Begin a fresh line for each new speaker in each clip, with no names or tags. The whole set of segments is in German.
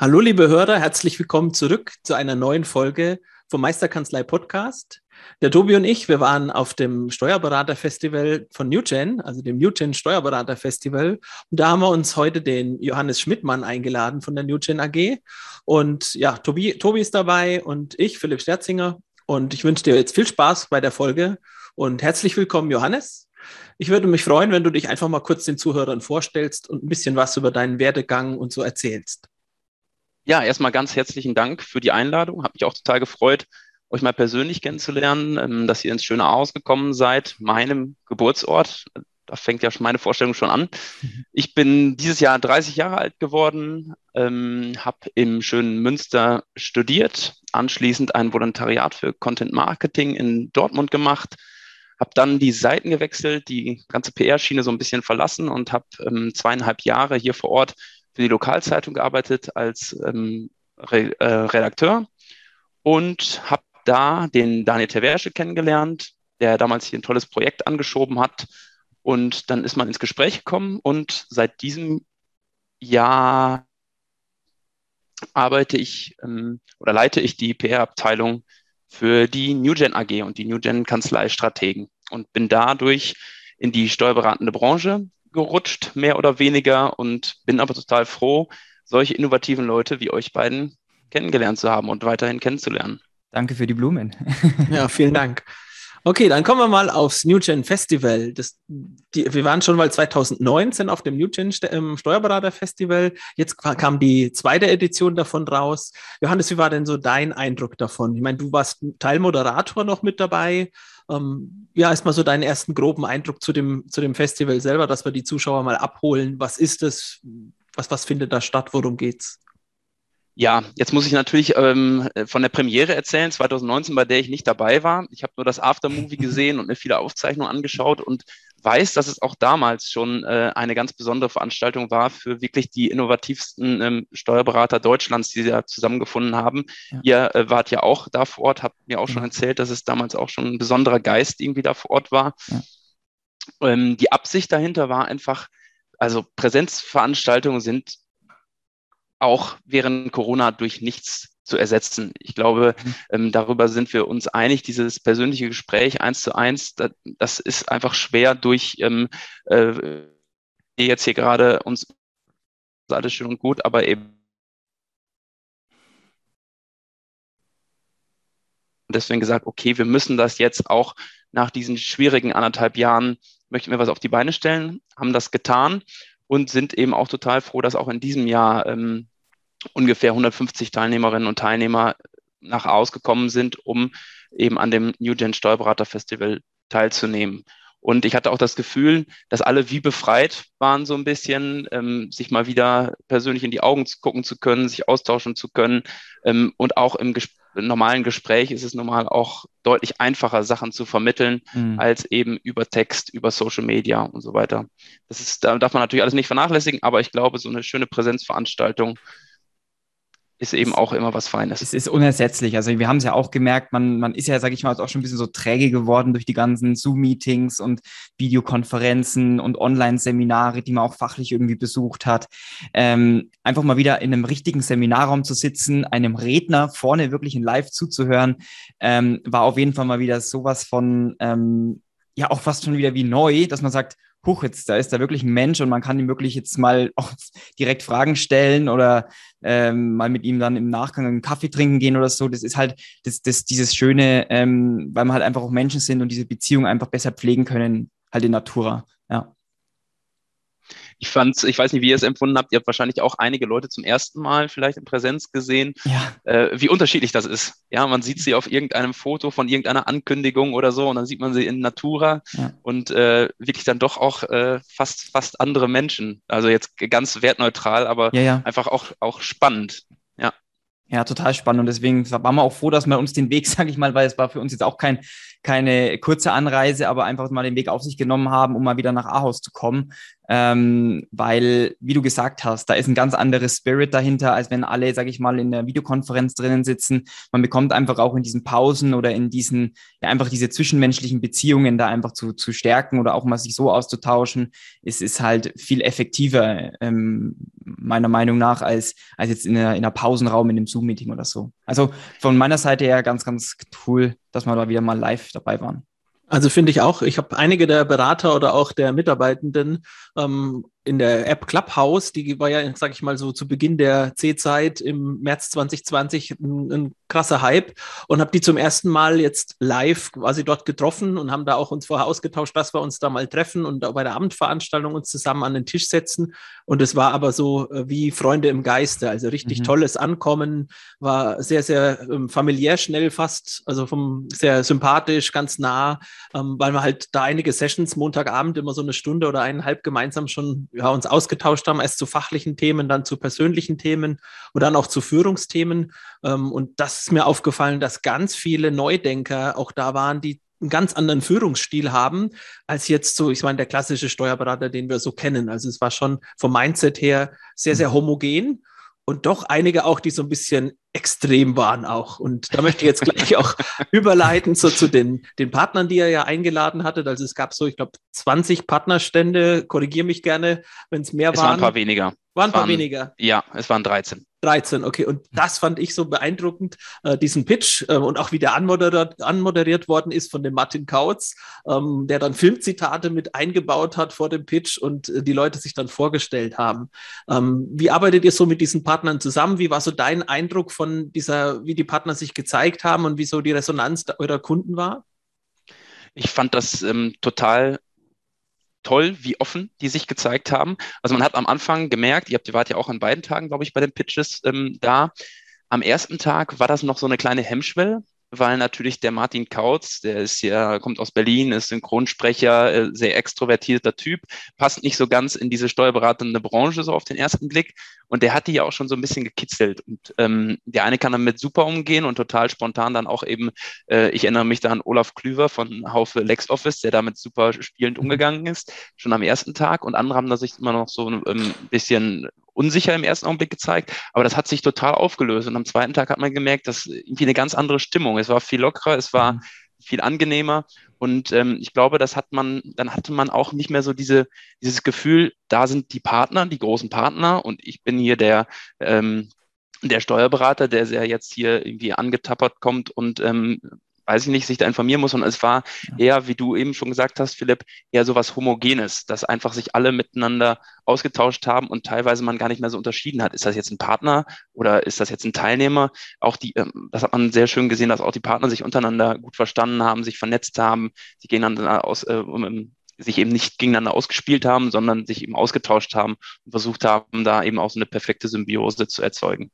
Hallo, liebe Hörer, herzlich willkommen zurück zu einer neuen Folge vom Meisterkanzlei Podcast. Der Tobi und ich, wir waren auf dem Steuerberaterfestival von NewGen, also dem NewGen Steuerberaterfestival. Und da haben wir uns heute den Johannes Schmidtmann eingeladen von der NewGen AG. Und ja, Tobi, Tobi ist dabei und ich, Philipp Sterzinger. Und ich wünsche dir jetzt viel Spaß bei der Folge und herzlich willkommen, Johannes. Ich würde mich freuen, wenn du dich einfach mal kurz den Zuhörern vorstellst und ein bisschen was über deinen Werdegang und so erzählst.
Ja, erstmal ganz herzlichen Dank für die Einladung. Habe mich auch total gefreut, euch mal persönlich kennenzulernen, ähm, dass ihr ins schöne Aarhus gekommen seid, meinem Geburtsort. Da fängt ja schon meine Vorstellung schon an. Ich bin dieses Jahr 30 Jahre alt geworden, ähm, habe im schönen Münster studiert, anschließend ein Volontariat für Content Marketing in Dortmund gemacht, habe dann die Seiten gewechselt, die ganze PR-Schiene so ein bisschen verlassen und habe ähm, zweieinhalb Jahre hier vor Ort für die Lokalzeitung gearbeitet als ähm, Re äh, Redakteur und habe da den Daniel Teversche kennengelernt, der damals hier ein tolles Projekt angeschoben hat. Und dann ist man ins Gespräch gekommen und seit diesem Jahr arbeite ich ähm, oder leite ich die PR-Abteilung für die NewGen AG und die NewGen Kanzlei Strategen und bin dadurch in die steuerberatende Branche gerutscht, mehr oder weniger, und bin aber total froh, solche innovativen Leute wie euch beiden kennengelernt zu haben und weiterhin kennenzulernen.
Danke für die Blumen. ja, vielen Dank. Okay, dann kommen wir mal aufs NewGen Festival. Das, die, wir waren schon mal 2019 auf dem NewGen ähm, Steuerberater Festival. Jetzt kam die zweite Edition davon raus. Johannes, wie war denn so dein Eindruck davon? Ich meine, du warst Teilmoderator noch mit dabei. Ähm, ja, erstmal so deinen ersten groben Eindruck zu dem, zu dem Festival selber, dass wir die Zuschauer mal abholen. Was ist es? Was, was findet da statt? Worum geht's?
Ja, jetzt muss ich natürlich ähm, von der Premiere erzählen, 2019, bei der ich nicht dabei war. Ich habe nur das Aftermovie gesehen und mir viele Aufzeichnungen angeschaut und weiß, dass es auch damals schon äh, eine ganz besondere Veranstaltung war für wirklich die innovativsten ähm, Steuerberater Deutschlands, die da zusammengefunden haben. Ja. Ihr äh, wart ja auch da vor Ort, habt mir auch schon erzählt, dass es damals auch schon ein besonderer Geist irgendwie da vor Ort war. Ja. Ähm, die Absicht dahinter war einfach, also Präsenzveranstaltungen sind auch während Corona durch nichts zu ersetzen. Ich glaube, mhm. ähm, darüber sind wir uns einig. Dieses persönliche Gespräch eins zu eins, das, das ist einfach schwer durch ähm, äh, jetzt hier gerade uns alles schön und gut, aber eben deswegen gesagt, okay, wir müssen das jetzt auch nach diesen schwierigen anderthalb Jahren, möchten wir was auf die Beine stellen, haben das getan und sind eben auch total froh, dass auch in diesem Jahr ähm, ungefähr 150 Teilnehmerinnen und Teilnehmer nach ausgekommen sind, um eben an dem New Gen Steuerberater Festival teilzunehmen. Und ich hatte auch das Gefühl, dass alle wie befreit waren, so ein bisschen, ähm, sich mal wieder persönlich in die Augen gucken zu können, sich austauschen zu können. Ähm, und auch im ges normalen Gespräch ist es normal auch deutlich einfacher, Sachen zu vermitteln, mhm. als eben über Text, über Social Media und so weiter. Das ist, da darf man natürlich alles nicht vernachlässigen, aber ich glaube, so eine schöne Präsenzveranstaltung ist eben auch immer was Feines.
Es ist unersetzlich. Also wir haben es ja auch gemerkt, man, man ist ja, sage ich mal, auch schon ein bisschen so träge geworden durch die ganzen Zoom-Meetings und Videokonferenzen und Online-Seminare, die man auch fachlich irgendwie besucht hat. Ähm, einfach mal wieder in einem richtigen Seminarraum zu sitzen, einem Redner vorne wirklich in Live zuzuhören, ähm, war auf jeden Fall mal wieder sowas von, ähm, ja, auch fast schon wieder wie neu, dass man sagt, huch, jetzt da ist da wirklich ein Mensch und man kann ihm wirklich jetzt mal auch direkt Fragen stellen oder ähm, mal mit ihm dann im Nachgang einen Kaffee trinken gehen oder so. Das ist halt das, das, dieses Schöne, ähm, weil man halt einfach auch Menschen sind und diese Beziehung einfach besser pflegen können, halt in Natura. Ja.
Ich fand's, ich weiß nicht, wie ihr es empfunden habt. Ihr habt wahrscheinlich auch einige Leute zum ersten Mal vielleicht in Präsenz gesehen, ja. äh, wie unterschiedlich das ist. Ja, man sieht sie auf irgendeinem Foto von irgendeiner Ankündigung oder so und dann sieht man sie in Natura ja. und äh, wirklich dann doch auch äh, fast, fast andere Menschen. Also jetzt ganz wertneutral, aber ja, einfach auch, auch spannend. Ja.
Ja, total spannend. Und deswegen waren wir auch froh, dass wir uns den Weg, sage ich mal, weil es war für uns jetzt auch kein, keine kurze Anreise, aber einfach mal den Weg auf sich genommen haben, um mal wieder nach Ahaus zu kommen. Ähm, weil, wie du gesagt hast, da ist ein ganz anderes Spirit dahinter, als wenn alle, sage ich mal, in der Videokonferenz drinnen sitzen. Man bekommt einfach auch in diesen Pausen oder in diesen, ja, einfach diese zwischenmenschlichen Beziehungen da einfach zu, zu stärken oder auch mal sich so auszutauschen, ist, ist halt viel effektiver, ähm, meiner Meinung nach, als, als jetzt in einer, in einer Pausenraum in einem Zoom-Meeting oder so. Also von meiner Seite her ganz, ganz cool, dass wir da wieder mal live dabei waren.
Also finde ich auch, ich habe einige der Berater oder auch der Mitarbeitenden ähm, in der App Clubhouse, die war ja, sag ich mal so, zu Beginn der C-Zeit im März 2020 ein, ein krasser Hype und habe die zum ersten Mal jetzt live quasi dort getroffen und haben da auch uns vorher ausgetauscht, dass wir uns da mal treffen und bei der Abendveranstaltung uns zusammen an den Tisch setzen. Und es war aber so äh, wie Freunde im Geiste, also richtig mhm. tolles Ankommen, war sehr, sehr ähm, familiär schnell fast, also vom sehr sympathisch, ganz nah, ähm, weil wir halt da einige Sessions Montagabend immer so eine Stunde oder eineinhalb gemeinsam schon ja, uns ausgetauscht haben, erst zu fachlichen Themen, dann zu persönlichen Themen und dann auch zu Führungsthemen. Ähm, und das ist mir aufgefallen, dass ganz viele Neudenker auch da waren, die einen ganz anderen Führungsstil haben, als jetzt so, ich meine, der klassische Steuerberater, den wir so kennen. Also es war schon vom Mindset her sehr, sehr homogen und doch einige auch, die so ein bisschen extrem waren auch. Und da möchte ich jetzt gleich auch überleiten so zu den, den Partnern, die er ja eingeladen hatte. Also es gab so, ich glaube, 20 Partnerstände. Korrigiere mich gerne, wenn es mehr
es
waren. Es
waren ein paar weniger.
Waren ein paar weniger.
Ja, es waren 13.
13, okay. Und das fand ich so beeindruckend, äh, diesen Pitch äh, und auch wie der anmoderiert, anmoderiert worden ist von dem Martin Kautz, ähm, der dann Filmzitate mit eingebaut hat vor dem Pitch und äh, die Leute sich dann vorgestellt haben. Ähm, wie arbeitet ihr so mit diesen Partnern zusammen? Wie war so dein Eindruck von dieser, wie die Partner sich gezeigt haben und wie so die Resonanz eurer Kunden war?
Ich fand das ähm, total toll, wie offen die sich gezeigt haben. Also man hat am Anfang gemerkt, ihr habt, ihr wart ja auch an beiden Tagen, glaube ich, bei den Pitches ähm, da. Am ersten Tag war das noch so eine kleine Hemmschwelle, weil natürlich der Martin Kautz, der ist ja, kommt aus Berlin, ist Synchronsprecher, äh, sehr extrovertierter Typ, passt nicht so ganz in diese steuerberatende Branche so auf den ersten Blick. Und der hat die ja auch schon so ein bisschen gekitzelt. Und ähm, der eine kann damit super umgehen und total spontan dann auch eben, äh, ich erinnere mich da an Olaf Klüver von Haufe LexOffice, der damit super spielend mhm. umgegangen ist, schon am ersten Tag. Und andere haben da sich immer noch so ein ähm, bisschen unsicher im ersten Augenblick gezeigt, aber das hat sich total aufgelöst. Und am zweiten Tag hat man gemerkt, dass irgendwie eine ganz andere Stimmung. Es war viel lockerer, es war mhm. Viel angenehmer. Und ähm, ich glaube, das hat man, dann hatte man auch nicht mehr so diese, dieses Gefühl, da sind die Partner, die großen Partner und ich bin hier der, ähm, der Steuerberater, der sehr jetzt hier irgendwie angetappert kommt und ähm, weiß ich nicht, sich da informieren muss. Und es war eher, wie du eben schon gesagt hast, Philipp, eher so was Homogenes, dass einfach sich alle miteinander ausgetauscht haben und teilweise man gar nicht mehr so unterschieden hat. Ist das jetzt ein Partner oder ist das jetzt ein Teilnehmer? Auch die, ähm, das hat man sehr schön gesehen, dass auch die Partner sich untereinander gut verstanden haben, sich vernetzt haben, sie gegeneinander aus, äh, um, sich eben nicht gegeneinander ausgespielt haben, sondern sich eben ausgetauscht haben und versucht haben, da eben auch so eine perfekte Symbiose zu erzeugen.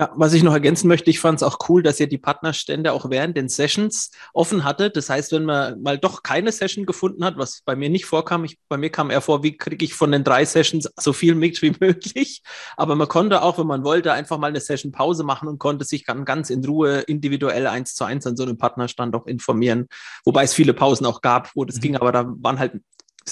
Ja, was ich noch ergänzen möchte, ich fand es auch cool, dass ihr die Partnerstände auch während den Sessions offen hattet. Das heißt, wenn man mal doch keine Session gefunden hat, was bei mir nicht vorkam, ich, bei mir kam eher vor, wie kriege ich von den drei Sessions so viel mit wie möglich. Aber man konnte auch, wenn man wollte, einfach mal eine Session Pause machen und konnte sich dann ganz in Ruhe individuell eins zu eins an so einem Partnerstand auch informieren. Wobei es viele Pausen auch gab, wo das mhm. ging, aber da waren halt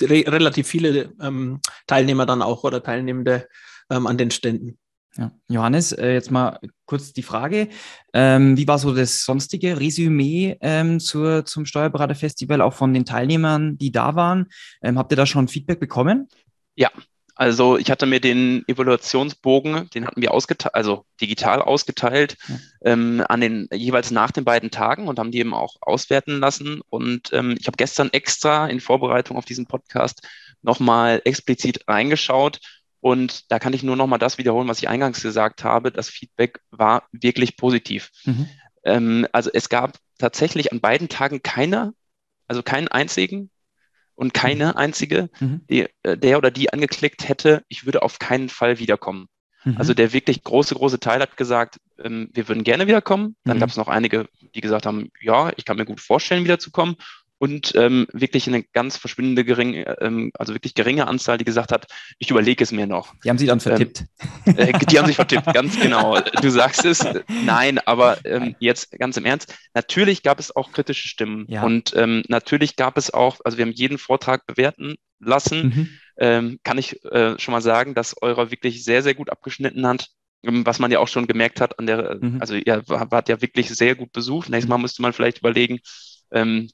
re relativ viele ähm, Teilnehmer dann auch oder Teilnehmende ähm, an den Ständen.
Ja. Johannes, äh, jetzt mal kurz die Frage. Ähm, wie war so das sonstige Resümee ähm, zur, zum Steuerberaterfestival, auch von den Teilnehmern, die da waren? Ähm, habt ihr da schon Feedback bekommen?
Ja, also ich hatte mir den Evaluationsbogen, den hatten wir ausgeteilt, also digital ausgeteilt, ja. ähm, an den jeweils nach den beiden Tagen und haben die eben auch auswerten lassen. Und ähm, ich habe gestern extra in Vorbereitung auf diesen Podcast nochmal explizit reingeschaut und da kann ich nur noch mal das wiederholen, was ich eingangs gesagt habe. Das Feedback war wirklich positiv. Mhm. Ähm, also es gab tatsächlich an beiden Tagen keine, also keinen einzigen und keine einzige, mhm. die, äh, der oder die angeklickt hätte, ich würde auf keinen Fall wiederkommen. Mhm. Also der wirklich große, große Teil hat gesagt, ähm, wir würden gerne wiederkommen. Dann mhm. gab es noch einige, die gesagt haben, ja, ich kann mir gut vorstellen, wiederzukommen und ähm, wirklich eine ganz verschwindende geringe, ähm, also wirklich geringe Anzahl, die gesagt hat, ich überlege es mir noch.
Die haben sich dann vertippt.
Ähm, äh, die haben sich vertippt, ganz genau. Du sagst es. Nein, aber ähm, jetzt ganz im Ernst. Natürlich gab es auch kritische Stimmen ja. und ähm, natürlich gab es auch, also wir haben jeden Vortrag bewerten lassen. Mhm. Ähm, kann ich äh, schon mal sagen, dass eurer wirklich sehr, sehr gut abgeschnitten hat ähm, was man ja auch schon gemerkt hat an der, mhm. also ihr wart ja wirklich sehr gut besucht. Nächstes Mal müsste man vielleicht überlegen, ähm,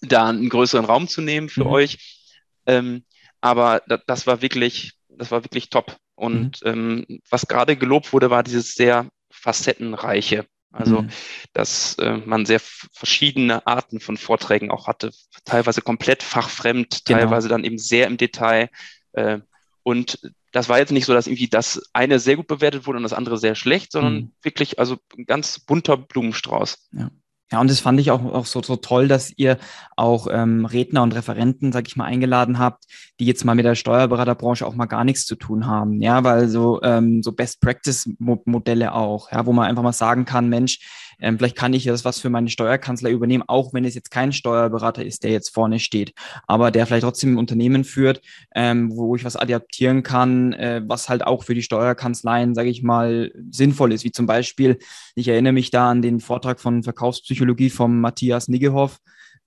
da einen größeren Raum zu nehmen für mhm. euch. Ähm, aber da, das war wirklich, das war wirklich top. Und mhm. ähm, was gerade gelobt wurde, war dieses sehr facettenreiche. Also, mhm. dass äh, man sehr verschiedene Arten von Vorträgen auch hatte, teilweise komplett fachfremd, genau. teilweise dann eben sehr im Detail. Äh, und das war jetzt nicht so, dass irgendwie das eine sehr gut bewertet wurde und das andere sehr schlecht, sondern mhm. wirklich also ein ganz bunter Blumenstrauß.
Ja. Ja, und das fand ich auch, auch so, so toll, dass ihr auch ähm, Redner und Referenten, sag ich mal, eingeladen habt, die jetzt mal mit der Steuerberaterbranche auch mal gar nichts zu tun haben. Ja, weil so, ähm, so Best-Practice-Modelle auch, ja, wo man einfach mal sagen kann, Mensch, ähm, vielleicht kann ich das was für meine Steuerkanzler übernehmen, auch wenn es jetzt kein Steuerberater ist, der jetzt vorne steht, aber der vielleicht trotzdem ein Unternehmen führt, ähm, wo ich was adaptieren kann, äh, was halt auch für die Steuerkanzleien, sage ich mal, sinnvoll ist. Wie zum Beispiel, ich erinnere mich da an den Vortrag von Verkaufspsychologie vom Matthias Niggehoff,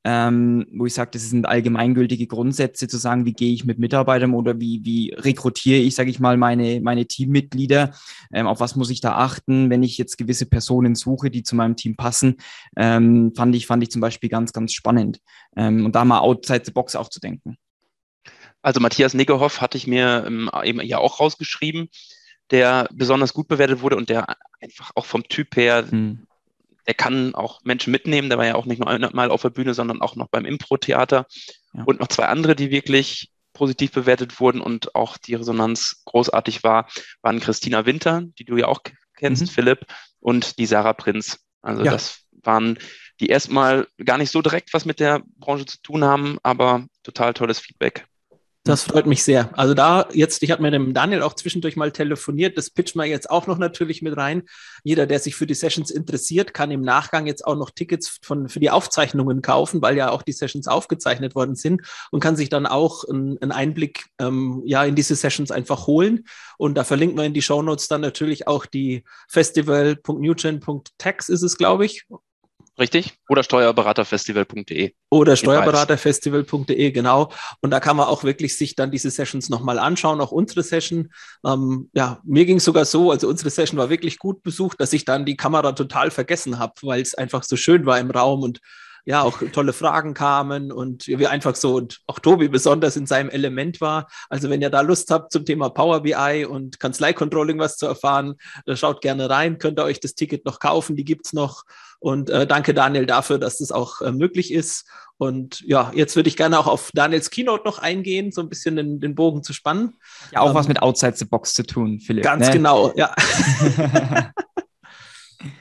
ähm, wo ich sage, das sind allgemeingültige Grundsätze zu sagen, wie gehe ich mit Mitarbeitern oder wie, wie rekrutiere ich, sage ich mal, meine, meine Teammitglieder, ähm, auf was muss ich da achten, wenn ich jetzt gewisse Personen suche, die zu meinem Team passen, ähm, fand ich, fand ich zum Beispiel ganz, ganz spannend. Ähm, und da mal outside the box auch zu denken.
Also Matthias Nickerhoff hatte ich mir ähm, eben ja auch rausgeschrieben, der besonders gut bewertet wurde und der einfach auch vom Typ her hm der kann auch Menschen mitnehmen. Der war ja auch nicht nur einmal auf der Bühne, sondern auch noch beim Impro-Theater. Ja. Und noch zwei andere, die wirklich positiv bewertet wurden und auch die Resonanz großartig war, waren Christina Winter, die du ja auch kennst, mhm. Philipp, und die Sarah Prinz. Also ja. das waren die erstmal gar nicht so direkt was mit der Branche zu tun haben, aber total tolles Feedback.
Das freut mich sehr. Also da jetzt, ich habe mit dem Daniel auch zwischendurch mal telefoniert, das pitchen wir jetzt auch noch natürlich mit rein. Jeder, der sich für die Sessions interessiert, kann im Nachgang jetzt auch noch Tickets von, für die Aufzeichnungen kaufen, weil ja auch die Sessions aufgezeichnet worden sind und kann sich dann auch einen Einblick ähm, ja, in diese Sessions einfach holen. Und da verlinken wir in die Show Notes dann natürlich auch die festival.newgen.tax ist es, glaube ich.
Richtig? Oder steuerberaterfestival.de.
Oder steuerberaterfestival.de, genau. Und da kann man auch wirklich sich dann diese Sessions nochmal anschauen, auch unsere Session. Ähm, ja, mir ging es sogar so, also unsere Session war wirklich gut besucht, dass ich dann die Kamera total vergessen habe, weil es einfach so schön war im Raum und ja auch tolle Fragen kamen und wir einfach so und auch Tobi besonders in seinem Element war. Also wenn ihr da Lust habt zum Thema Power BI und Kanzlei-Controlling was zu erfahren, schaut gerne rein, könnt ihr euch das Ticket noch kaufen, die gibt's noch. Und äh, danke Daniel dafür, dass das auch äh, möglich ist. Und ja, jetzt würde ich gerne auch auf Daniels Keynote noch eingehen, so ein bisschen den, den Bogen zu spannen.
Ja, auch ähm, was mit Outside the Box zu tun, Philipp.
Ganz ne? genau, ja.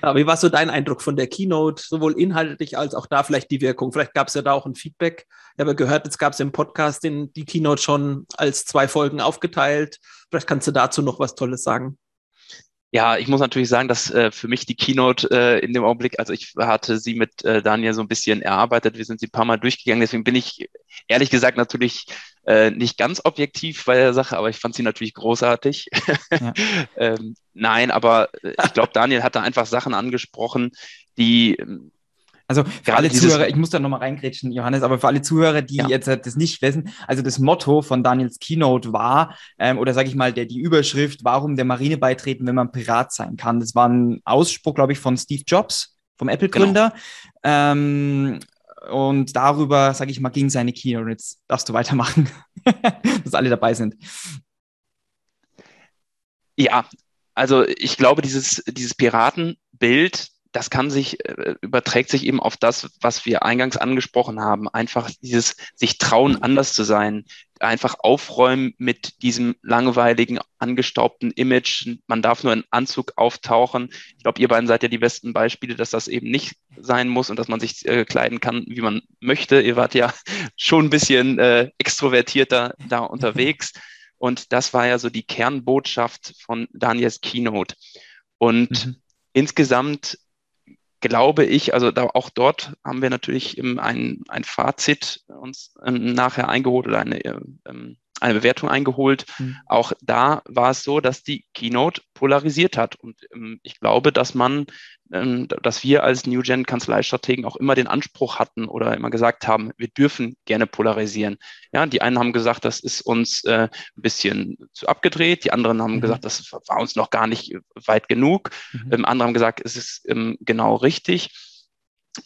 Ja, wie war so dein Eindruck von der Keynote, sowohl inhaltlich als auch da vielleicht die Wirkung? Vielleicht gab es ja da auch ein Feedback. Ich habe gehört, jetzt gab es im Podcast den, die Keynote schon als zwei Folgen aufgeteilt. Vielleicht kannst du dazu noch was Tolles sagen.
Ja, ich muss natürlich sagen, dass äh, für mich die Keynote äh, in dem Augenblick, also ich hatte sie mit äh, Daniel so ein bisschen erarbeitet, wir sind sie ein paar Mal durchgegangen, deswegen bin ich ehrlich gesagt natürlich äh, nicht ganz objektiv bei der Sache, aber ich fand sie natürlich großartig. Ja. ähm, nein, aber äh, ich glaube, Daniel hat da einfach Sachen angesprochen, die ähm,
also für alle Zuhörer, ich muss da nochmal reingrätschen, Johannes, aber für alle Zuhörer, die ja. jetzt das nicht wissen, also das Motto von Daniels Keynote war, ähm, oder sage ich mal, der, die Überschrift, warum der Marine beitreten, wenn man Pirat sein kann. Das war ein Ausspruch, glaube ich, von Steve Jobs, vom Apple-Gründer. Genau. Ähm, und darüber, sage ich mal, ging seine Keynote. Jetzt darfst du weitermachen, dass alle dabei sind.
Ja, also ich glaube, dieses, dieses Piratenbild, das kann sich, äh, überträgt sich eben auf das, was wir eingangs angesprochen haben. Einfach dieses sich trauen, anders zu sein. Einfach aufräumen mit diesem langweiligen, angestaubten Image. Man darf nur in Anzug auftauchen. Ich glaube, ihr beiden seid ja die besten Beispiele, dass das eben nicht sein muss und dass man sich äh, kleiden kann, wie man möchte. Ihr wart ja schon ein bisschen äh, extrovertierter da unterwegs. Und das war ja so die Kernbotschaft von Daniels Keynote. Und mhm. insgesamt glaube ich, also da, auch dort haben wir natürlich ein, ein Fazit uns ähm, nachher eingeholt oder eine, ähm, eine Bewertung eingeholt. Mhm. Auch da war es so, dass die Keynote polarisiert hat. Und ähm, ich glaube, dass man ähm, dass wir als New Gen Kanzleistrategen auch immer den Anspruch hatten oder immer gesagt haben, wir dürfen gerne polarisieren. Ja, die einen haben gesagt, das ist uns äh, ein bisschen zu abgedreht, die anderen haben mhm. gesagt, das war uns noch gar nicht weit genug. Mhm. Ähm, andere haben gesagt, es ist ähm, genau richtig.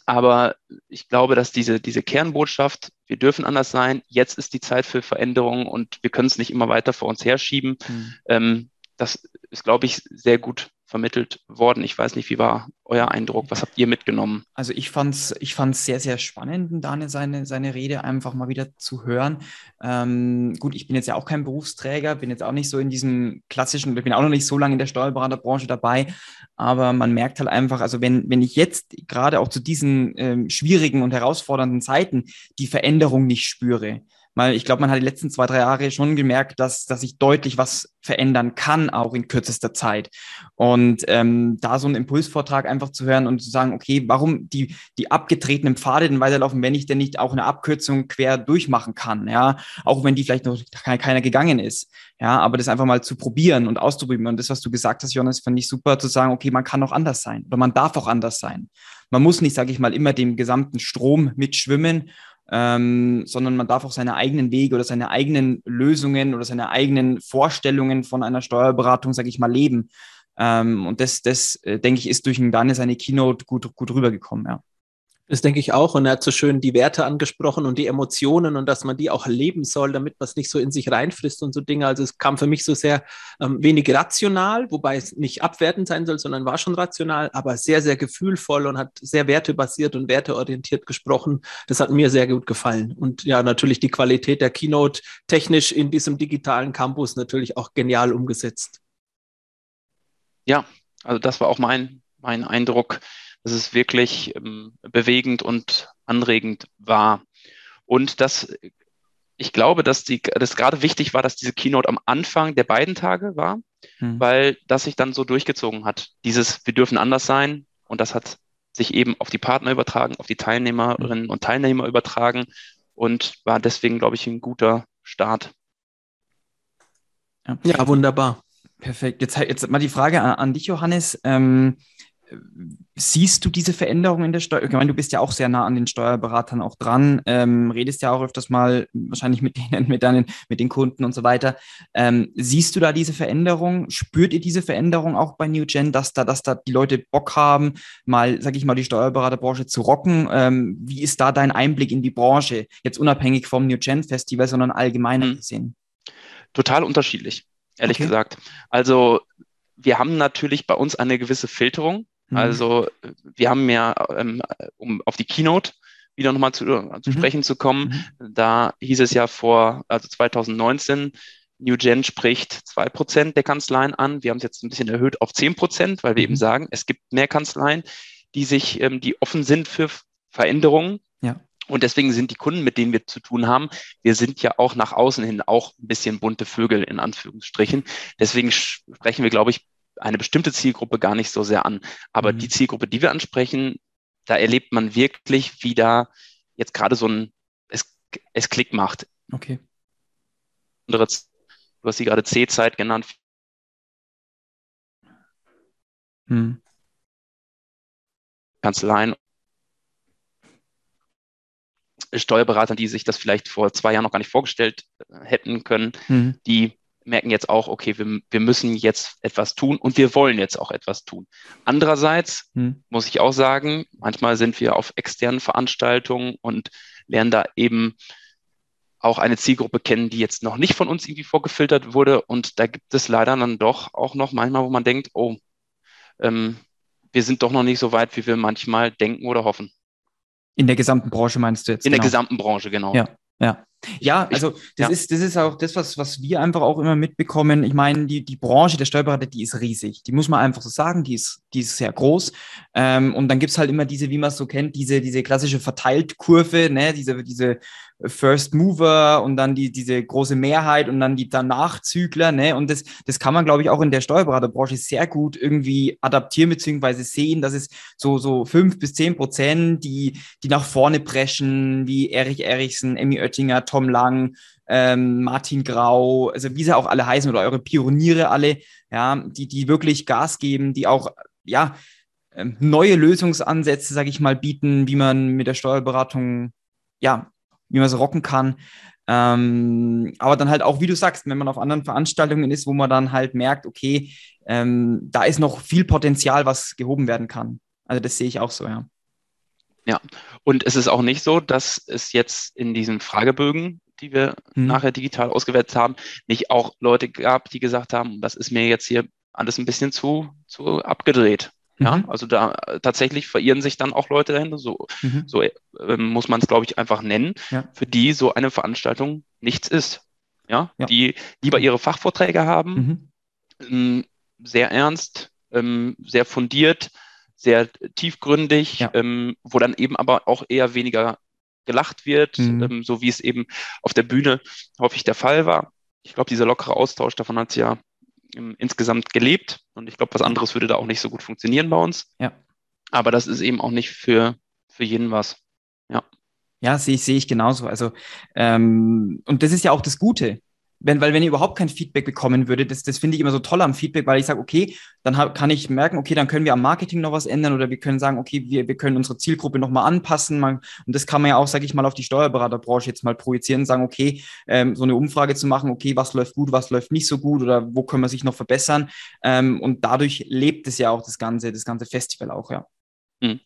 Aber ich glaube, dass diese, diese Kernbotschaft, wir dürfen anders sein, jetzt ist die Zeit für Veränderungen und wir können es nicht immer weiter vor uns herschieben. Mhm. Ähm, das ist, glaube ich, sehr gut vermittelt worden. Ich weiß nicht, wie war euer Eindruck? Was habt ihr mitgenommen?
Also ich fand es ich fand's sehr, sehr spannend, Daniel seine, seine Rede einfach mal wieder zu hören. Ähm, gut, ich bin jetzt ja auch kein Berufsträger, bin jetzt auch nicht so in diesem klassischen, ich bin auch noch nicht so lange in der Steuerberaterbranche dabei, aber man merkt halt einfach, also wenn, wenn ich jetzt gerade auch zu diesen ähm, schwierigen und herausfordernden Zeiten die Veränderung nicht spüre, weil ich glaube, man hat die letzten zwei, drei Jahre schon gemerkt, dass, dass sich deutlich was verändern kann, auch in kürzester Zeit. Und ähm, da so einen Impulsvortrag einfach zu hören und zu sagen, okay, warum die, die abgetretenen Pfade denn weiterlaufen, wenn ich denn nicht auch eine Abkürzung quer durchmachen kann, ja, auch wenn die vielleicht noch keiner gegangen ist. Ja, aber das einfach mal zu probieren und auszuprobieren. Und das, was du gesagt hast, Jonas, fand ich super zu sagen, okay, man kann auch anders sein oder man darf auch anders sein. Man muss nicht, sage ich mal, immer dem gesamten Strom mitschwimmen ähm, sondern man darf auch seine eigenen Wege oder seine eigenen Lösungen oder seine eigenen Vorstellungen von einer Steuerberatung, sage ich mal, leben. Ähm, und das, das äh, denke ich, ist durch Daniel seine Keynote gut, gut rübergekommen, ja.
Das denke ich auch. Und er hat so schön die Werte angesprochen und die Emotionen und dass man die auch leben soll, damit man es nicht so in sich reinfrisst und so Dinge. Also es kam für mich so sehr ähm, wenig rational, wobei es nicht abwertend sein soll, sondern war schon rational, aber sehr, sehr gefühlvoll und hat sehr wertebasiert und werteorientiert gesprochen. Das hat mir sehr gut gefallen. Und ja, natürlich die Qualität der Keynote technisch in diesem digitalen Campus natürlich auch genial umgesetzt.
Ja, also das war auch mein, mein Eindruck dass es wirklich ähm, bewegend und anregend war. Und das, ich glaube, dass die, das gerade wichtig war, dass diese Keynote am Anfang der beiden Tage war, hm. weil das sich dann so durchgezogen hat. Dieses, wir dürfen anders sein und das hat sich eben auf die Partner übertragen, auf die Teilnehmerinnen und Teilnehmer übertragen und war deswegen, glaube ich, ein guter Start.
Ja, ja wunderbar.
Perfekt. Jetzt, jetzt mal die Frage an, an dich, Johannes. Ähm, Siehst du diese Veränderung in der Steuer? Ich meine, du bist ja auch sehr nah an den Steuerberatern auch dran, ähm, redest ja auch öfters mal wahrscheinlich mit denen, mit deinen, mit den Kunden und so weiter. Ähm, siehst du da diese Veränderung? Spürt ihr diese Veränderung auch bei NewGen, dass da, dass da die Leute Bock haben, mal, sag ich mal, die Steuerberaterbranche zu rocken? Ähm, wie ist da dein Einblick in die Branche? Jetzt unabhängig vom NewGen Festival, sondern allgemeiner mhm. gesehen?
Total unterschiedlich, ehrlich okay. gesagt. Also wir haben natürlich bei uns eine gewisse Filterung Mhm. Also wir haben ja, ähm, um auf die Keynote wieder nochmal zu, äh, zu mhm. sprechen zu kommen, mhm. da hieß es ja vor, also 2019, New Gen spricht zwei Prozent der Kanzleien an. Wir haben es jetzt ein bisschen erhöht auf zehn Prozent, weil wir eben mhm. sagen, es gibt mehr Kanzleien, die sich, ähm, die offen sind für Veränderungen.
Ja.
Und deswegen sind die Kunden, mit denen wir zu tun haben, wir sind ja auch nach außen hin auch ein bisschen bunte Vögel in Anführungsstrichen. Deswegen sprechen wir, glaube ich, eine bestimmte Zielgruppe gar nicht so sehr an. Aber mhm. die Zielgruppe, die wir ansprechen, da erlebt man wirklich, wie da jetzt gerade so ein, es, es Klick macht.
Okay.
Du hast sie gerade C-Zeit genannt. Hm. Kanzleien Steuerberater, die sich das vielleicht vor zwei Jahren noch gar nicht vorgestellt hätten können, mhm. die merken jetzt auch, okay, wir, wir müssen jetzt etwas tun und wir wollen jetzt auch etwas tun. Andererseits hm. muss ich auch sagen, manchmal sind wir auf externen Veranstaltungen und lernen da eben auch eine Zielgruppe kennen, die jetzt noch nicht von uns irgendwie vorgefiltert wurde. Und da gibt es leider dann doch auch noch manchmal, wo man denkt, oh, ähm, wir sind doch noch nicht so weit, wie wir manchmal denken oder hoffen.
In der gesamten Branche meinst du jetzt?
In genau. der gesamten Branche, genau.
Ja, ja. Ja, also das ja. ist das ist auch das, was, was wir einfach auch immer mitbekommen. Ich meine, die, die Branche der Steuerberater, die ist riesig. Die muss man einfach so sagen, die ist, die ist sehr groß. Ähm, und dann gibt's halt immer diese, wie man es so kennt, diese, diese klassische Verteiltkurve, ne, diese, diese First Mover und dann die, diese große Mehrheit und dann die Danachzügler, ne? Und das, das kann man, glaube ich, auch in der Steuerberaterbranche sehr gut irgendwie adaptieren beziehungsweise sehen, dass es so, so fünf bis zehn Prozent, die, die nach vorne preschen, wie Erich Erichsen, Emmy Oettinger, Tom Lang, ähm, Martin Grau, also wie sie auch alle heißen oder eure Pioniere alle, ja, die, die wirklich Gas geben, die auch, ja, ähm, neue Lösungsansätze, sage ich mal, bieten, wie man mit der Steuerberatung ja wie man es rocken kann. Ähm, aber dann halt auch, wie du sagst, wenn man auf anderen Veranstaltungen ist, wo man dann halt merkt, okay, ähm, da ist noch viel Potenzial, was gehoben werden kann. Also das sehe ich auch so, ja.
Ja, und es ist auch nicht so, dass es jetzt in diesen Fragebögen, die wir hm. nachher digital ausgewertet haben, nicht auch Leute gab, die gesagt haben, das ist mir jetzt hier alles ein bisschen zu, zu abgedreht. Ja, mhm. also da tatsächlich verirren sich dann auch Leute dahinter, so, mhm. so äh, muss man es, glaube ich, einfach nennen, ja. für die so eine Veranstaltung nichts ist. Ja, ja. die lieber ihre Fachvorträge haben, mhm. ähm, sehr ernst, ähm, sehr fundiert, sehr tiefgründig, ja. ähm, wo dann eben aber auch eher weniger gelacht wird, mhm. ähm, so wie es eben auf der Bühne häufig der Fall war. Ich glaube, dieser lockere Austausch, davon hat es ja insgesamt gelebt. Und ich glaube, was anderes würde da auch nicht so gut funktionieren bei uns.
Ja.
Aber das ist eben auch nicht für, für jeden was. Ja.
Ja, sehe ich, sehe ich genauso. Also, ähm, und das ist ja auch das Gute wenn, weil wenn ihr überhaupt kein Feedback bekommen würdet, das, das finde ich immer so toll am Feedback, weil ich sage, okay, dann hab, kann ich merken, okay, dann können wir am Marketing noch was ändern oder wir können sagen, okay, wir, wir können unsere Zielgruppe nochmal anpassen. Man, und das kann man ja auch, sage ich mal, auf die Steuerberaterbranche jetzt mal projizieren und sagen, okay, ähm, so eine Umfrage zu machen, okay, was läuft gut, was läuft nicht so gut oder wo können wir sich noch verbessern. Ähm, und dadurch lebt es ja auch das ganze, das ganze Festival auch, ja.
Hm.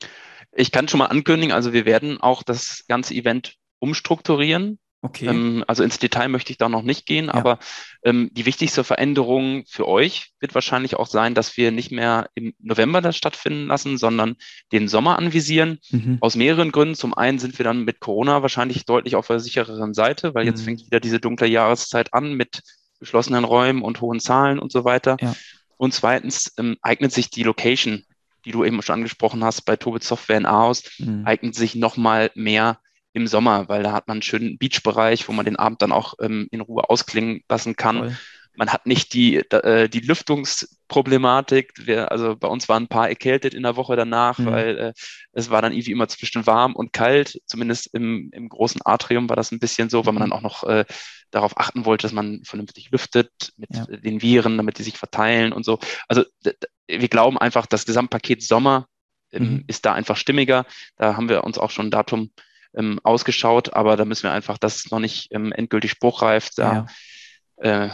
Ich kann schon mal ankündigen, also wir werden auch das ganze Event umstrukturieren.
Okay.
Ähm, also ins Detail möchte ich da noch nicht gehen, ja. aber ähm, die wichtigste Veränderung für euch wird wahrscheinlich auch sein, dass wir nicht mehr im November das stattfinden lassen, sondern den Sommer anvisieren. Mhm. Aus mehreren Gründen. Zum einen sind wir dann mit Corona wahrscheinlich deutlich auf der sichereren Seite, weil mhm. jetzt fängt wieder diese dunkle Jahreszeit an mit geschlossenen Räumen und hohen Zahlen und so weiter. Ja. Und zweitens ähm, eignet sich die Location, die du eben schon angesprochen hast, bei Tobit Software in Aarhus, mhm. eignet sich nochmal mehr im Sommer, weil da hat man einen schönen Beachbereich, wo man den Abend dann auch ähm, in Ruhe ausklingen lassen kann. Toll. Man hat nicht die, äh, die Lüftungsproblematik. Wir, also bei uns waren ein paar erkältet in der Woche danach, mhm. weil äh, es war dann irgendwie immer zwischen warm und kalt. Zumindest im, im großen Atrium war das ein bisschen so, weil man mhm. dann auch noch äh, darauf achten wollte, dass man vernünftig lüftet mit ja. den Viren, damit die sich verteilen und so. Also wir glauben einfach, das Gesamtpaket Sommer ähm, mhm. ist da einfach stimmiger. Da haben wir uns auch schon ein Datum ähm, ausgeschaut, aber da müssen wir einfach, das ist noch nicht ähm, endgültig spruchreif. Da, ja. äh,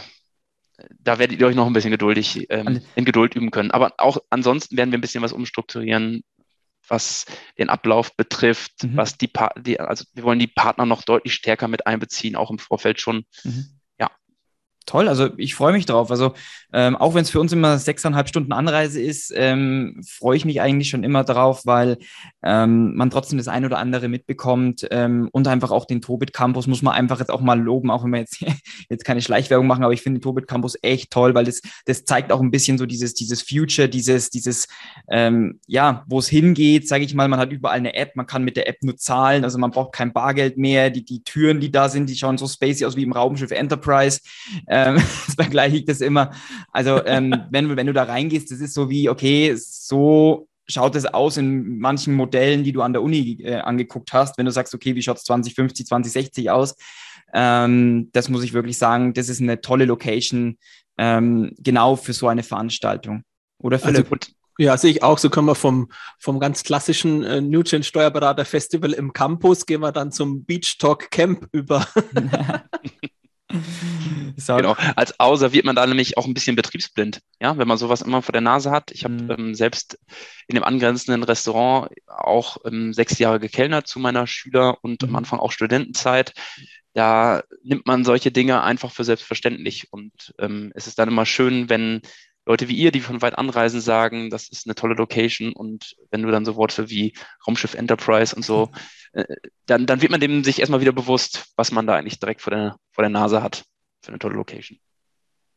da werdet ihr euch noch ein bisschen geduldig ähm, in Geduld üben können. Aber auch ansonsten werden wir ein bisschen was umstrukturieren, was den Ablauf betrifft, mhm. was die, pa die, also wir wollen die Partner noch deutlich stärker mit einbeziehen, auch im Vorfeld schon. Mhm
toll. Also ich freue mich drauf. Also ähm, auch wenn es für uns immer sechseinhalb Stunden Anreise ist, ähm, freue ich mich eigentlich schon immer drauf, weil ähm, man trotzdem das ein oder andere mitbekommt ähm, und einfach auch den Tobit Campus muss man einfach jetzt auch mal loben, auch wenn wir jetzt jetzt keine Schleichwerbung machen, aber ich finde den Tobit Campus echt toll, weil das das zeigt auch ein bisschen so dieses dieses Future, dieses dieses ähm, ja, wo es hingeht, sage ich mal. Man hat überall eine App, man kann mit der App nur zahlen, also man braucht kein Bargeld mehr. Die die Türen, die da sind, die schauen so spacey aus wie im Raumschiff Enterprise. Ähm, vergleiche ich das immer. Also ähm, wenn, wenn du da reingehst, das ist so wie, okay, so schaut es aus in manchen Modellen, die du an der Uni äh, angeguckt hast, wenn du sagst, okay, wie schaut es 2050, 2060 aus? Ähm, das muss ich wirklich sagen, das ist eine tolle Location, ähm, genau für so eine Veranstaltung. Oder also Philipp? Also,
ja, sehe ich auch. So können wir vom, vom ganz klassischen äh, Newgen Steuerberater Festival im Campus gehen wir dann zum Beach Talk Camp über.
genau. Als Außer wird man da nämlich auch ein bisschen betriebsblind, ja, wenn man sowas immer vor der Nase hat. Ich habe mhm. ähm, selbst in dem angrenzenden Restaurant auch ähm, sechs Jahre gekellnert zu meiner Schüler- und mhm. am Anfang auch Studentenzeit. Da nimmt man solche Dinge einfach für selbstverständlich. Und ähm, es ist dann immer schön, wenn Leute wie ihr, die von weit anreisen, sagen, das ist eine tolle Location und wenn du dann so Worte wie Raumschiff Enterprise und so, äh, dann, dann wird man dem sich erstmal wieder bewusst, was man da eigentlich direkt vor der, vor der Nase hat für eine tolle Location.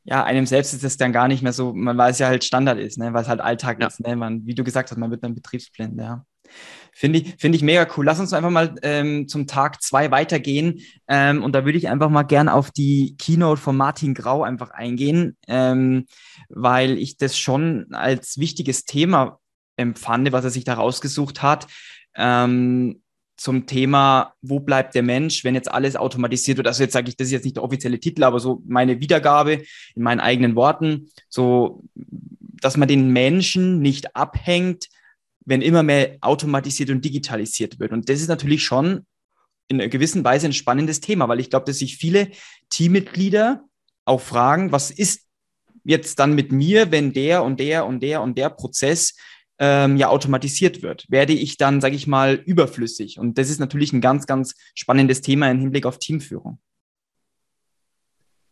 Ja, einem selbst ist es dann gar nicht mehr so, man weiß ja halt Standard ist, ne, weil es halt Alltag ja. ist, ne, man, wie du gesagt hast, man wird dann betriebsblind, ja. Finde ich, finde ich mega cool. Lass uns einfach mal ähm, zum Tag zwei weitergehen. Ähm, und da würde ich einfach mal gern auf die Keynote von Martin Grau einfach eingehen, ähm, weil ich das schon als wichtiges Thema empfand, was er sich da rausgesucht hat. Ähm, zum Thema, wo bleibt der Mensch, wenn jetzt alles automatisiert wird. Also jetzt sage ich, das ist jetzt nicht der offizielle Titel, aber so meine Wiedergabe in meinen eigenen Worten, so, dass man den Menschen nicht abhängt wenn immer mehr automatisiert und digitalisiert wird. Und das ist natürlich schon in einer gewissen Weise ein spannendes Thema, weil ich glaube, dass sich viele Teammitglieder auch fragen, was ist jetzt dann mit mir, wenn der und der und der und der Prozess ähm, ja automatisiert wird? Werde ich dann, sage ich mal, überflüssig? Und das ist natürlich ein ganz, ganz spannendes Thema im Hinblick auf Teamführung.